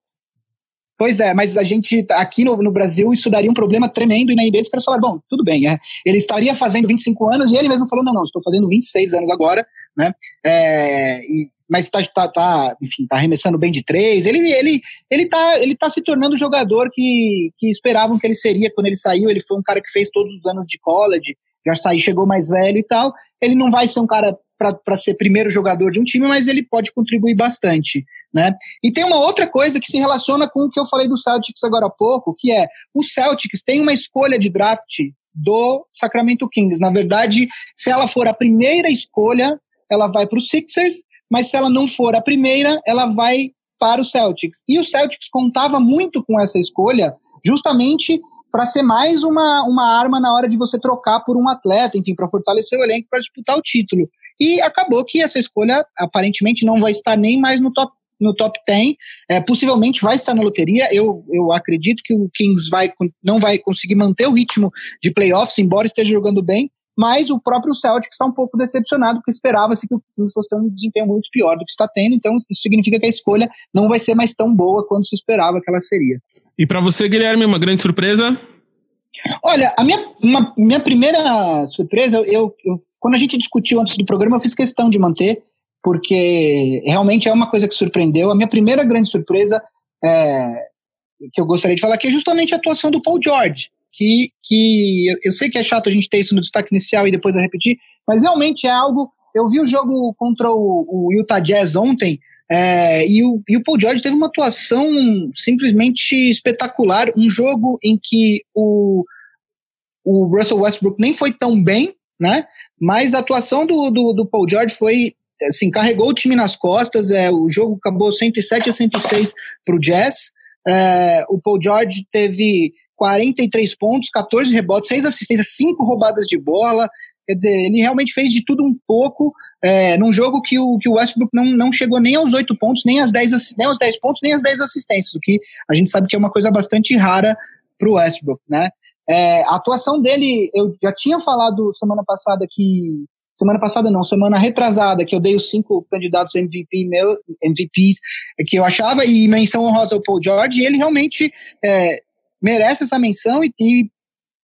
Pois é, mas a gente, aqui no, no Brasil, isso daria um problema tremendo, e na NBA os caras falaram, bom, tudo bem, é, ele estaria fazendo 25 anos, e ele mesmo falou, não, não, estou fazendo 26 anos agora, né, é, e mas tá, tá, tá, enfim, tá arremessando bem de três. Ele, ele, ele, tá, ele tá se tornando o jogador que, que esperavam que ele seria quando ele saiu. Ele foi um cara que fez todos os anos de college, já saiu, chegou mais velho e tal. Ele não vai ser um cara para ser primeiro jogador de um time, mas ele pode contribuir bastante. Né? E tem uma outra coisa que se relaciona com o que eu falei do Celtics agora há pouco, que é o Celtics tem uma escolha de draft do Sacramento Kings. Na verdade, se ela for a primeira escolha, ela vai para os Sixers mas se ela não for a primeira, ela vai para o Celtics. E o Celtics contava muito com essa escolha, justamente para ser mais uma, uma arma na hora de você trocar por um atleta, enfim, para fortalecer o elenco para disputar o título. E acabou que essa escolha aparentemente não vai estar nem mais no top no top 10, é, possivelmente vai estar na loteria. Eu, eu acredito que o Kings vai, não vai conseguir manter o ritmo de playoffs, embora esteja jogando bem, mas o próprio Celtic está um pouco decepcionado, porque esperava-se que o Kings fosse ter um desempenho muito pior do que está tendo, então isso significa que a escolha não vai ser mais tão boa quanto se esperava que ela seria. E para você, Guilherme, uma grande surpresa? Olha, a minha, uma, minha primeira surpresa, eu, eu, quando a gente discutiu antes do programa, eu fiz questão de manter, porque realmente é uma coisa que surpreendeu. A minha primeira grande surpresa é, que eu gostaria de falar aqui é justamente a atuação do Paul George que, que eu sei que é chato a gente ter isso no destaque inicial e depois eu repetir, mas realmente é algo. Eu vi o jogo contra o, o Utah Jazz ontem. É, e, o, e o Paul George teve uma atuação simplesmente espetacular. Um jogo em que o, o Russell Westbrook nem foi tão bem, né? Mas a atuação do, do, do Paul George foi assim, carregou o time nas costas. É, o jogo acabou 107 a 106 para o Jazz. É, o Paul George teve 43 pontos, 14 rebotes, 6 assistências, 5 roubadas de bola. Quer dizer, ele realmente fez de tudo um pouco é, num jogo que o, que o Westbrook não, não chegou nem aos 8 pontos, nem, às 10, nem aos 10 pontos, nem às 10 assistências, o que a gente sabe que é uma coisa bastante rara para o Westbrook, né? É, a atuação dele, eu já tinha falado semana passada que. Semana passada não, semana retrasada, que eu dei os cinco candidatos MVP meu, MVPs que eu achava, e menção honrosa ao Paul George, e ele realmente é, merece essa menção e, e,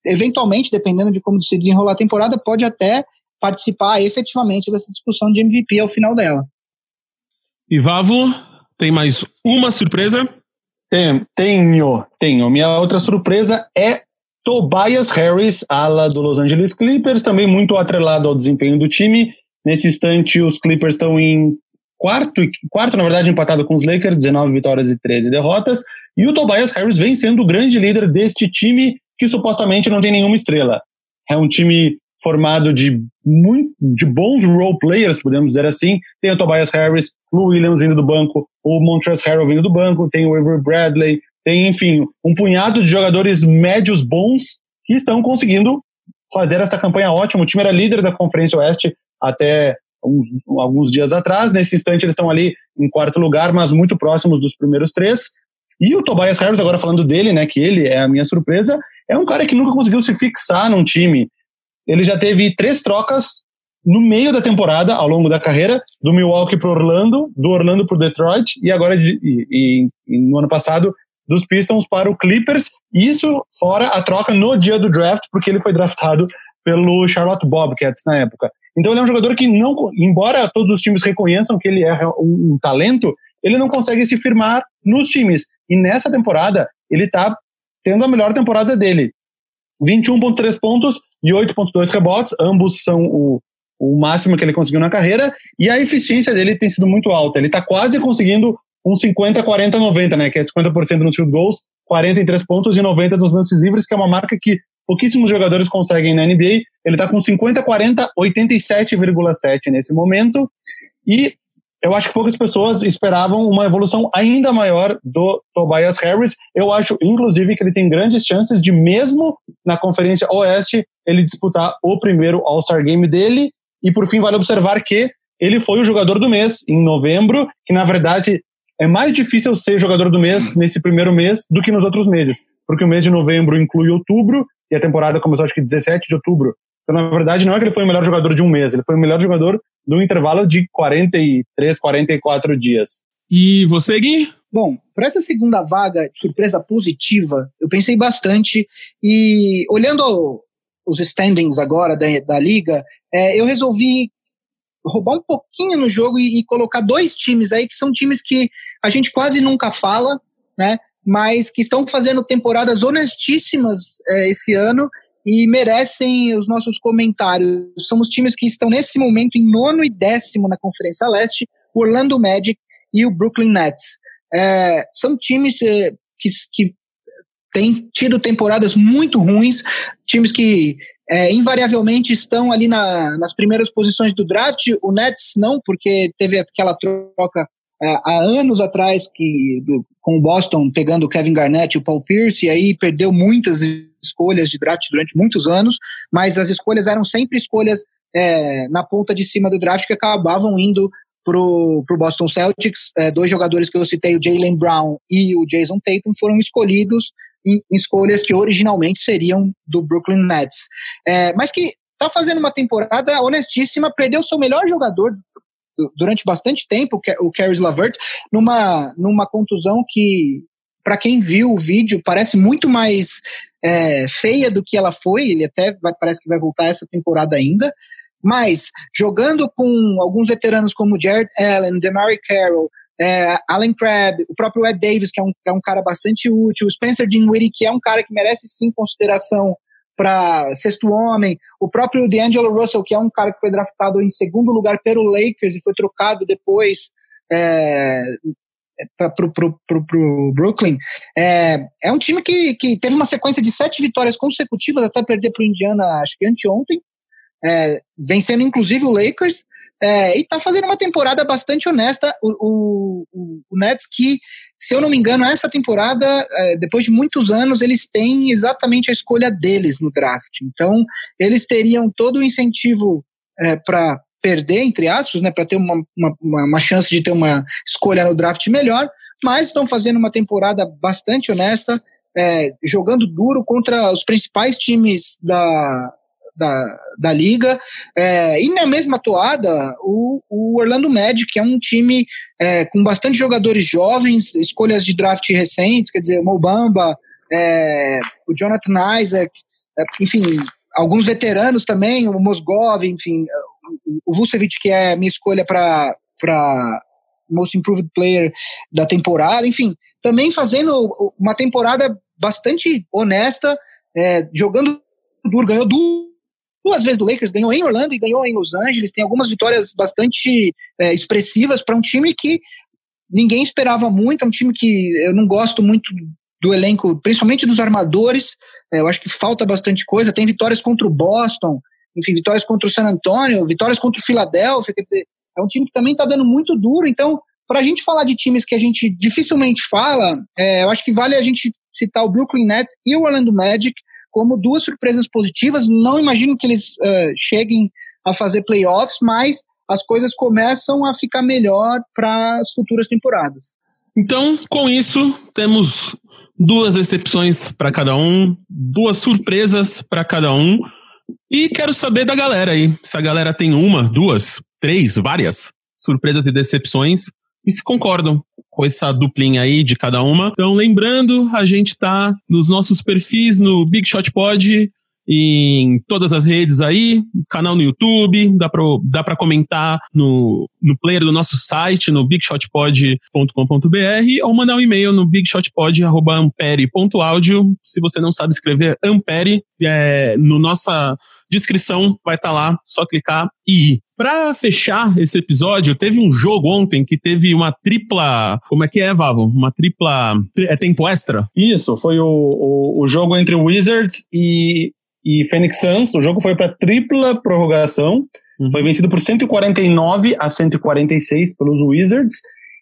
eventualmente, dependendo de como se desenrolar a temporada, pode até participar efetivamente dessa discussão de MVP ao final dela. E Vavo, tem mais uma surpresa? Tenho, tenho, tenho. Minha outra surpresa é Tobias Harris, ala do Los Angeles Clippers, também muito atrelado ao desempenho do time. Nesse instante, os Clippers estão em quarto, quarto, na verdade, empatado com os Lakers, 19 vitórias e 13 derrotas. E o Tobias Harris vem sendo o grande líder deste time que supostamente não tem nenhuma estrela. É um time formado de, muito, de bons role players, podemos dizer assim. Tem o Tobias Harris, o Williams vindo do banco, o Montrezl Harrell vindo do banco, tem o Avery Bradley, tem, enfim, um punhado de jogadores médios bons que estão conseguindo fazer essa campanha ótima. O time era líder da Conferência Oeste até uns, alguns dias atrás. Nesse instante, eles estão ali em quarto lugar, mas muito próximos dos primeiros três. E o Tobias Harris, agora falando dele, né, que ele é a minha surpresa, é um cara que nunca conseguiu se fixar num time. Ele já teve três trocas no meio da temporada, ao longo da carreira, do Milwaukee para Orlando, do Orlando para Detroit, e agora, de, e, e no ano passado, dos Pistons para o Clippers. Isso fora a troca no dia do draft, porque ele foi draftado pelo Charlotte Bobcats na época. Então ele é um jogador que não, embora todos os times reconheçam que ele é um, um talento, ele não consegue se firmar nos times. E nessa temporada ele está tendo a melhor temporada dele. 21.3 pontos e 8.2 rebotes, ambos são o, o máximo que ele conseguiu na carreira, e a eficiência dele tem sido muito alta. Ele está quase conseguindo um 50, 40, 90, né? Que é 50% nos field goals, 43 pontos e 90 nos lances livres, que é uma marca que pouquíssimos jogadores conseguem na NBA. Ele está com 50, 40, 87,7 nesse momento. E eu acho que poucas pessoas esperavam uma evolução ainda maior do Tobias Harris. Eu acho, inclusive, que ele tem grandes chances de, mesmo na Conferência Oeste, ele disputar o primeiro All-Star Game dele. E, por fim, vale observar que ele foi o jogador do mês em novembro, que, na verdade, é mais difícil ser jogador do mês nesse primeiro mês do que nos outros meses, porque o mês de novembro inclui outubro e a temporada começou acho que 17 de outubro. Então, na verdade, não é que ele foi o melhor jogador de um mês, ele foi o melhor jogador de um intervalo de 43, 44 dias. E você, Gui? Bom, para essa segunda vaga, surpresa positiva, eu pensei bastante e olhando os standings agora da, da liga, é, eu resolvi roubar um pouquinho no jogo e, e, colocar dois times aí que são times que a gente quase nunca fala, né? Mas que estão fazendo temporadas honestíssimas é, esse ano e merecem os nossos comentários. São os times que estão nesse momento em nono e décimo na Conferência Leste, o Orlando Magic e o Brooklyn Nets. É, são times é, que, que têm tido temporadas muito ruins, times que é, invariavelmente estão ali na, nas primeiras posições do draft. O Nets não, porque teve aquela troca há anos atrás que do, com o Boston pegando o Kevin Garnett e o Paul Pierce, e aí perdeu muitas escolhas de draft durante muitos anos, mas as escolhas eram sempre escolhas é, na ponta de cima do draft que acabavam indo pro, pro Boston Celtics. É, dois jogadores que eu citei, o Jalen Brown e o Jason Tatum, foram escolhidos em, em escolhas que originalmente seriam do Brooklyn Nets. É, mas que está fazendo uma temporada honestíssima, perdeu seu melhor jogador durante bastante tempo, o Caris Lavert, numa, numa contusão que, para quem viu o vídeo, parece muito mais é, feia do que ela foi. Ele até vai, parece que vai voltar essa temporada ainda. Mas jogando com alguns veteranos como Jared Allen, DeMary Carroll, é, Alan Crabb, o próprio Ed Davis, que é um, que é um cara bastante útil, o Spencer Dinwiddie, que é um cara que merece sim consideração para sexto homem, o próprio D'Angelo Russell, que é um cara que foi draftado em segundo lugar pelo Lakers e foi trocado depois é, para o Brooklyn. É, é um time que, que teve uma sequência de sete vitórias consecutivas até perder para o Indiana, acho que anteontem, é, vencendo inclusive o Lakers, é, e está fazendo uma temporada bastante honesta. O, o, o, Nets, que, se eu não me engano, essa temporada, é, depois de muitos anos, eles têm exatamente a escolha deles no draft. Então, eles teriam todo o incentivo é, para perder, entre aspas, né, para ter uma, uma, uma, chance de ter uma escolha no draft melhor, mas estão fazendo uma temporada bastante honesta, é, jogando duro contra os principais times da, da, da liga. É, e na mesma toada, o, o, Orlando Magic, é um time é, com bastante jogadores jovens, escolhas de draft recentes, quer dizer, o Mobamba, é, o Jonathan Isaac, é, enfim, alguns veteranos também, o Mosgov, enfim, o Vucevic, que é minha escolha para Most Improved Player da temporada, enfim, também fazendo uma temporada bastante honesta, é, jogando duro, ganhou duas vezes do Lakers, ganhou em Orlando e ganhou em Los Angeles. Tem algumas vitórias bastante é, expressivas para um time que ninguém esperava muito. É um time que eu não gosto muito do elenco, principalmente dos armadores. É, eu acho que falta bastante coisa. Tem vitórias contra o Boston, enfim, vitórias contra o San Antonio, vitórias contra o Philadelphia. Quer dizer, é um time que também está dando muito duro. Então, para a gente falar de times que a gente dificilmente fala, é, eu acho que vale a gente citar o Brooklyn Nets e o Orlando Magic como duas surpresas positivas. Não imagino que eles uh, cheguem a fazer playoffs, mas as coisas começam a ficar melhor para as futuras temporadas. Então, com isso, temos duas exceções para cada um, duas surpresas para cada um. E quero saber da galera aí, se a galera tem uma, duas, três, várias surpresas e decepções e se concordam com essa duplinha aí de cada uma. Então, lembrando, a gente tá nos nossos perfis no Big Shot Pod em todas as redes aí, canal no YouTube, dá pra, dá pra comentar no, no player do nosso site, no bigshotpod.com.br, ou mandar um e-mail no bigshotpod.ampere.audio. Se você não sabe escrever Ampere, é, no nossa descrição vai estar tá lá, só clicar e ir. Pra fechar esse episódio, teve um jogo ontem que teve uma tripla. Como é que é, Vavo? Uma tripla. É tempo extra? Isso, foi o, o, o jogo entre Wizards e e Phoenix Suns. O jogo foi para tripla prorrogação. Uhum. Foi vencido por 149 a 146 pelos Wizards.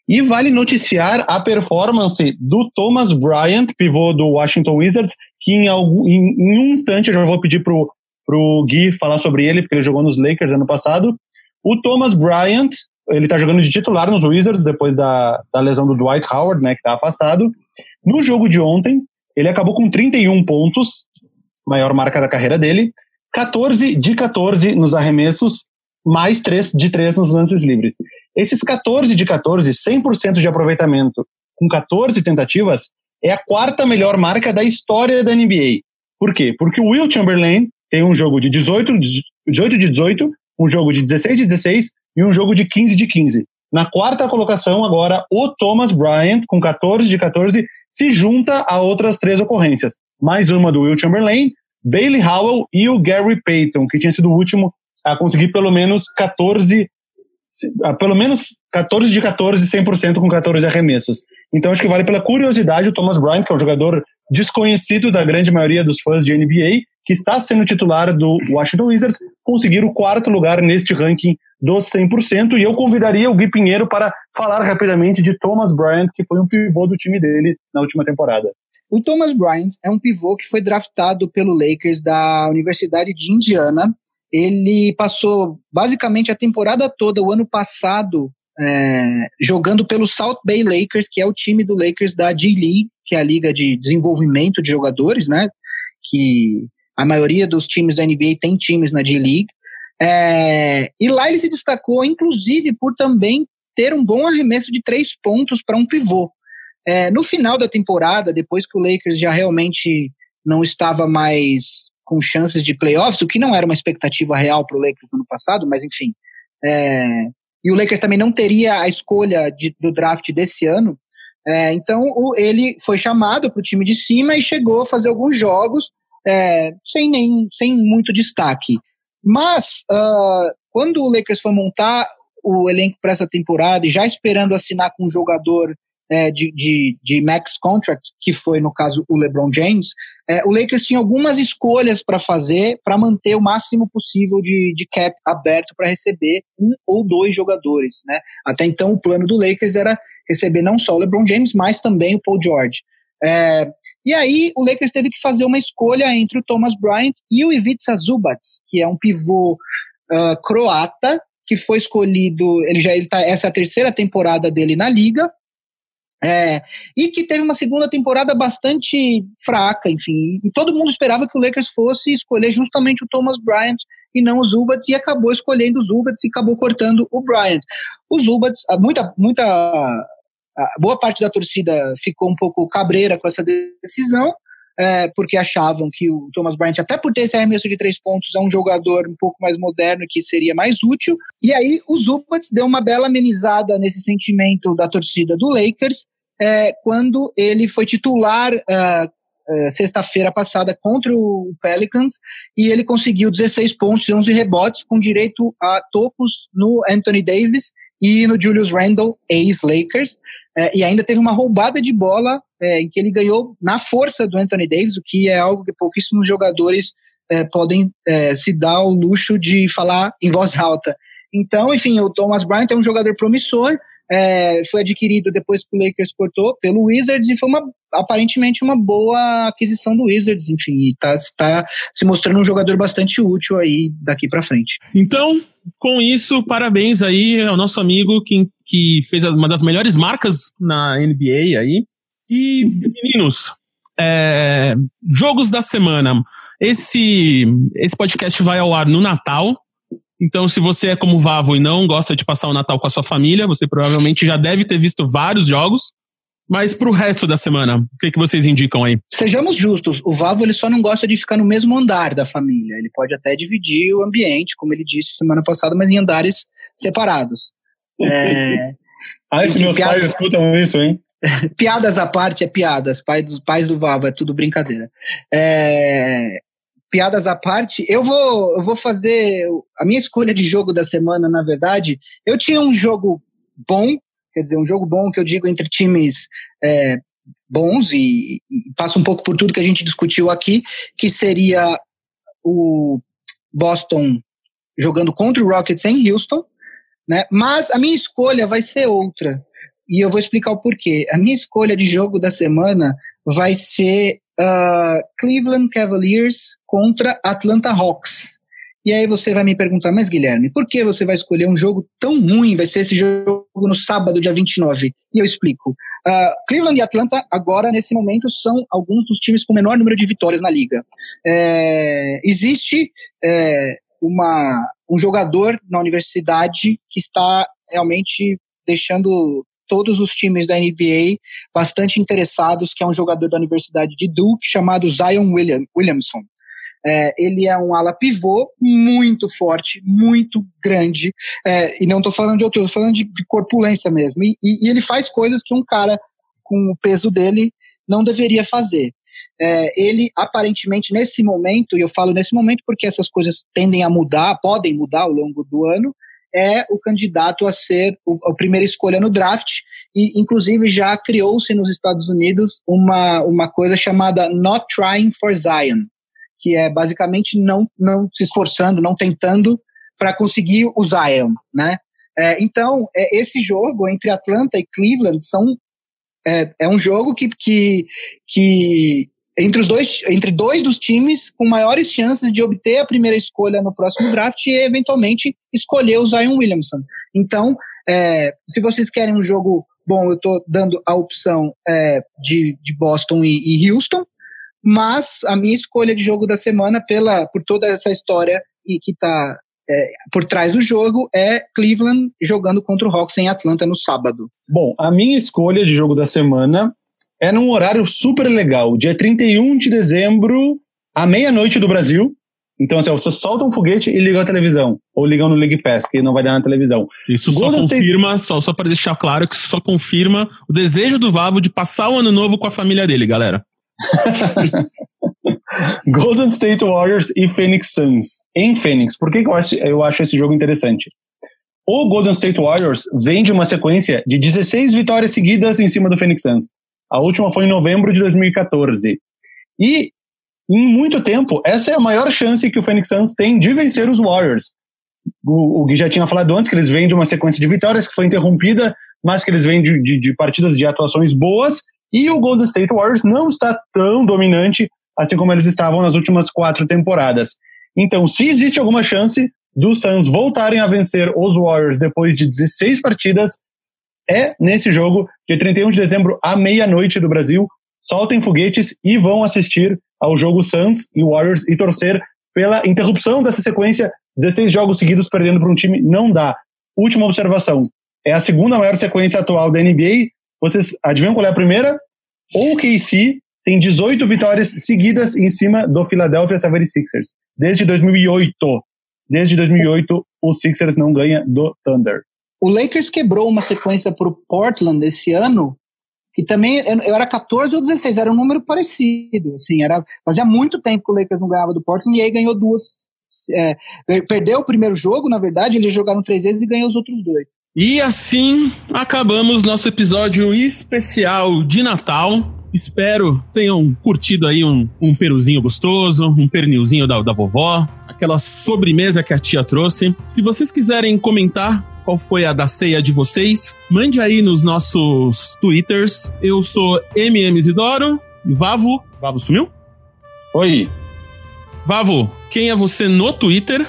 E vale noticiar a performance do Thomas Bryant, pivô do Washington Wizards, que em, algum, em, em um instante eu já vou pedir pro, pro Gui falar sobre ele, porque ele jogou nos Lakers ano passado. O Thomas Bryant, ele tá jogando de titular nos Wizards depois da, da lesão do Dwight Howard, né, que tá afastado. No jogo de ontem, ele acabou com 31 pontos, maior marca da carreira dele, 14 de 14 nos arremessos, mais 3 de 3 nos lances livres. Esses 14 de 14, 100% de aproveitamento, com 14 tentativas, é a quarta melhor marca da história da NBA. Por quê? Porque o Will Chamberlain tem um jogo de 18, 18 de 18, um jogo de 16 de 16 e um jogo de 15 de 15. Na quarta colocação, agora, o Thomas Bryant, com 14 de 14, se junta a outras três ocorrências. Mais uma do Will Chamberlain, Bailey Howell e o Gary Payton, que tinha sido o último a conseguir pelo menos 14 pelo menos 14 de 14, 100% com 14 arremessos. Então acho que vale pela curiosidade o Thomas Bryant, que é um jogador desconhecido da grande maioria dos fãs de NBA, que está sendo titular do Washington Wizards, conseguir o quarto lugar neste ranking dos 100%. E eu convidaria o Gui Pinheiro para falar rapidamente de Thomas Bryant, que foi um pivô do time dele na última temporada. O Thomas Bryant é um pivô que foi draftado pelo Lakers da Universidade de Indiana. Ele passou basicamente a temporada toda, o ano passado, é, jogando pelo South Bay Lakers, que é o time do Lakers da G-League, que é a liga de desenvolvimento de jogadores, né? Que a maioria dos times da NBA tem times na G-League. É, e lá ele se destacou, inclusive, por também ter um bom arremesso de três pontos para um pivô. É, no final da temporada, depois que o Lakers já realmente não estava mais com chances de playoffs, o que não era uma expectativa real para o Lakers no ano passado, mas enfim. É, e o Lakers também não teria a escolha de, do draft desse ano. É, então o, ele foi chamado para o time de cima e chegou a fazer alguns jogos é, sem, nem, sem muito destaque. Mas uh, quando o Lakers foi montar o elenco para essa temporada e já esperando assinar com um jogador é, de, de, de, max contract, que foi, no caso, o LeBron James, é, o Lakers tinha algumas escolhas para fazer para manter o máximo possível de, de cap aberto para receber um ou dois jogadores. Né? Até então, o plano do Lakers era receber não só o LeBron James, mas também o Paul George. É, e aí, o Lakers teve que fazer uma escolha entre o Thomas Bryant e o Ivica Zubac, que é um pivô uh, croata, que foi escolhido, ele já ele tá, essa é a terceira temporada dele na liga, é, e que teve uma segunda temporada bastante fraca, enfim. E todo mundo esperava que o Lakers fosse escolher justamente o Thomas Bryant e não o Zubats, e acabou escolhendo o Zubats e acabou cortando o Bryant. O Zubats, muita, muita, boa parte da torcida ficou um pouco cabreira com essa decisão, é, porque achavam que o Thomas Bryant, até por ter esse arremesso de três pontos, é um jogador um pouco mais moderno que seria mais útil. E aí o Zubats deu uma bela amenizada nesse sentimento da torcida do Lakers, é, quando ele foi titular uh, uh, sexta-feira passada contra o Pelicans e ele conseguiu 16 pontos e 11 rebotes com direito a tocos no Anthony Davis e no Julius Randle, ex-Lakers, é, e ainda teve uma roubada de bola é, em que ele ganhou na força do Anthony Davis, o que é algo que pouquíssimos jogadores é, podem é, se dar o luxo de falar em voz alta. Então, enfim, o Thomas Bryant é um jogador promissor, é, foi adquirido depois que o Lakers cortou pelo Wizards e foi uma, aparentemente uma boa aquisição do Wizards, enfim, e tá, tá se mostrando um jogador bastante útil aí daqui para frente. Então, com isso, parabéns aí ao nosso amigo que, que fez uma das melhores marcas na NBA aí. E, meninos, é, jogos da semana. Esse, esse podcast vai ao ar no Natal, então, se você é como Vavo e não gosta de passar o Natal com a sua família, você provavelmente já deve ter visto vários jogos. Mas pro resto da semana, o que, que vocês indicam aí? Sejamos justos, o Vavo ele só não gosta de ficar no mesmo andar da família. Ele pode até dividir o ambiente, como ele disse semana passada, mas em andares separados. É... ah, se meus piadas... pais escutam isso, hein? piadas à parte é piadas. Pai dos pais do Vavo é tudo brincadeira. É... Piadas à parte, eu vou, eu vou fazer a minha escolha de jogo da semana. Na verdade, eu tinha um jogo bom quer dizer, um jogo bom que eu digo entre times é, bons e, e, passa um pouco por tudo que a gente discutiu aqui, que seria o Boston jogando contra o Rockets em Houston, né? Mas a minha escolha vai ser outra e eu vou explicar o porquê. A minha escolha de jogo da semana vai ser uh, Cleveland Cavaliers contra Atlanta Hawks. E aí você vai me perguntar, mas Guilherme, por que você vai escolher um jogo tão ruim? Vai ser esse jogo no sábado, dia 29. E eu explico. Uh, Cleveland e Atlanta, agora, nesse momento, são alguns dos times com menor número de vitórias na liga. É, existe é, uma, um jogador na universidade que está realmente deixando todos os times da NBA bastante interessados, que é um jogador da Universidade de Duke chamado Zion William, Williamson. É, ele é um ala pivô muito forte, muito grande, é, e não estou falando de outro, estou falando de, de, corpulência mesmo. E, e, e, ele faz coisas que um cara com o peso dele não deveria fazer. É, ele aparentemente nesse momento, e eu falo nesse momento porque essas coisas tendem a mudar, podem mudar ao longo do ano, é o candidato a ser o, a primeira escolha no draft e inclusive já criou-se nos Estados Unidos uma, uma coisa chamada Not Trying for Zion, que é basicamente não, não se esforçando, não tentando para conseguir o Zion, né? É, então, é, esse jogo entre Atlanta e Cleveland são é, é um jogo que, que, que entre os dois, entre dois dos times com maiores chances de obter a primeira escolha no próximo draft e eventualmente escolher o Zion Williamson. Então, é, se vocês querem um jogo bom, eu estou dando a opção é, de, de Boston e, e Houston. Mas a minha escolha de jogo da semana, pela, por toda essa história e que está é, por trás do jogo, é Cleveland jogando contra o Hawks em Atlanta no sábado. Bom, a minha escolha de jogo da semana é num horário super legal, dia 31 de dezembro, à meia-noite do Brasil. Então, assim, você solta um foguete e liga a televisão. Ou liga no League Pass, que não vai dar na televisão. Isso Golden só confirma, State... só, só para deixar claro, que isso só confirma o desejo do Vavo de passar o ano novo com a família dele, galera. Golden State Warriors e Phoenix Suns. Em Phoenix. Por que, que eu, acho, eu acho esse jogo interessante? O Golden State Warriors vem de uma sequência de 16 vitórias seguidas em cima do Phoenix Suns. A última foi em novembro de 2014. E, em muito tempo, essa é a maior chance que o Phoenix Suns tem de vencer os Warriors. O, o Gui já tinha falado antes que eles vêm de uma sequência de vitórias que foi interrompida, mas que eles vêm de, de, de partidas de atuações boas e o Golden State Warriors não está tão dominante assim como eles estavam nas últimas quatro temporadas. Então, se existe alguma chance dos Suns voltarem a vencer os Warriors depois de 16 partidas, é nesse jogo, de 31 de dezembro à meia-noite do Brasil. Soltem foguetes e vão assistir ao jogo Suns e Warriors e torcer pela interrupção dessa sequência. 16 jogos seguidos perdendo para um time não dá. Última observação: é a segunda maior sequência atual da NBA vocês adivinham qual é a primeira? O KC tem 18 vitórias seguidas em cima do Philadelphia 76ers. Desde 2008. Desde 2008, o Sixers não ganha do Thunder. O Lakers quebrou uma sequência para o Portland esse ano, que também eu era 14 ou 16, era um número parecido. Assim, era, fazia muito tempo que o Lakers não ganhava do Portland e aí ganhou duas é, perdeu o primeiro jogo, na verdade, eles jogaram três vezes e ganhou os outros dois. E assim acabamos nosso episódio especial de Natal. Espero tenham curtido aí um, um peruzinho gostoso, um pernilzinho da, da vovó, aquela sobremesa que a tia trouxe. Se vocês quiserem comentar qual foi a da ceia de vocês, mande aí nos nossos twitters. Eu sou MM Isidoro e Vavo. Vavo sumiu? Oi. Vavo, quem é você no Twitter?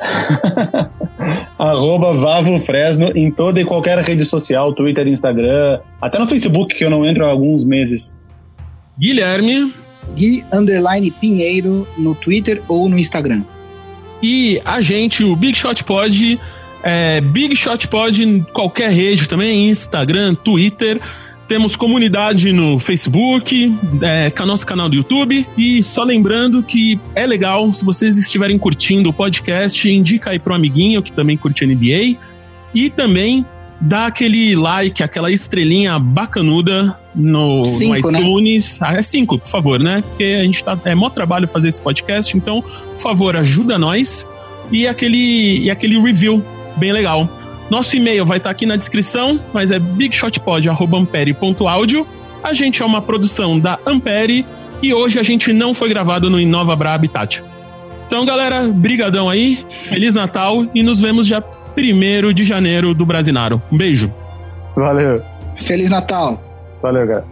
Arroba Vavo Fresno em toda e qualquer rede social, Twitter, Instagram, até no Facebook, que eu não entro há alguns meses. Guilherme. Gui Underline Pinheiro no Twitter ou no Instagram. E a gente, o Big Shot Pod, é, Big Shot Pod em qualquer rede também, Instagram, Twitter. Temos comunidade no Facebook, é, com nosso canal do YouTube. E só lembrando que é legal, se vocês estiverem curtindo o podcast, indica aí pro amiguinho que também curte NBA. E também dá aquele like, aquela estrelinha bacanuda no, cinco, no né? iTunes. Né? Ah, é cinco, por favor, né? Porque a gente tá. É mó trabalho fazer esse podcast, então, por favor, ajuda nós. E aquele, e aquele review bem legal. Nosso e-mail vai estar tá aqui na descrição, mas é bigshotpod.ampere.audio. A gente é uma produção da Ampere e hoje a gente não foi gravado no Inova Bra Habitat. Então, galera, brigadão aí, Feliz Natal e nos vemos já 1 de janeiro do Brasinaro. Um beijo. Valeu. Feliz Natal. Valeu, cara.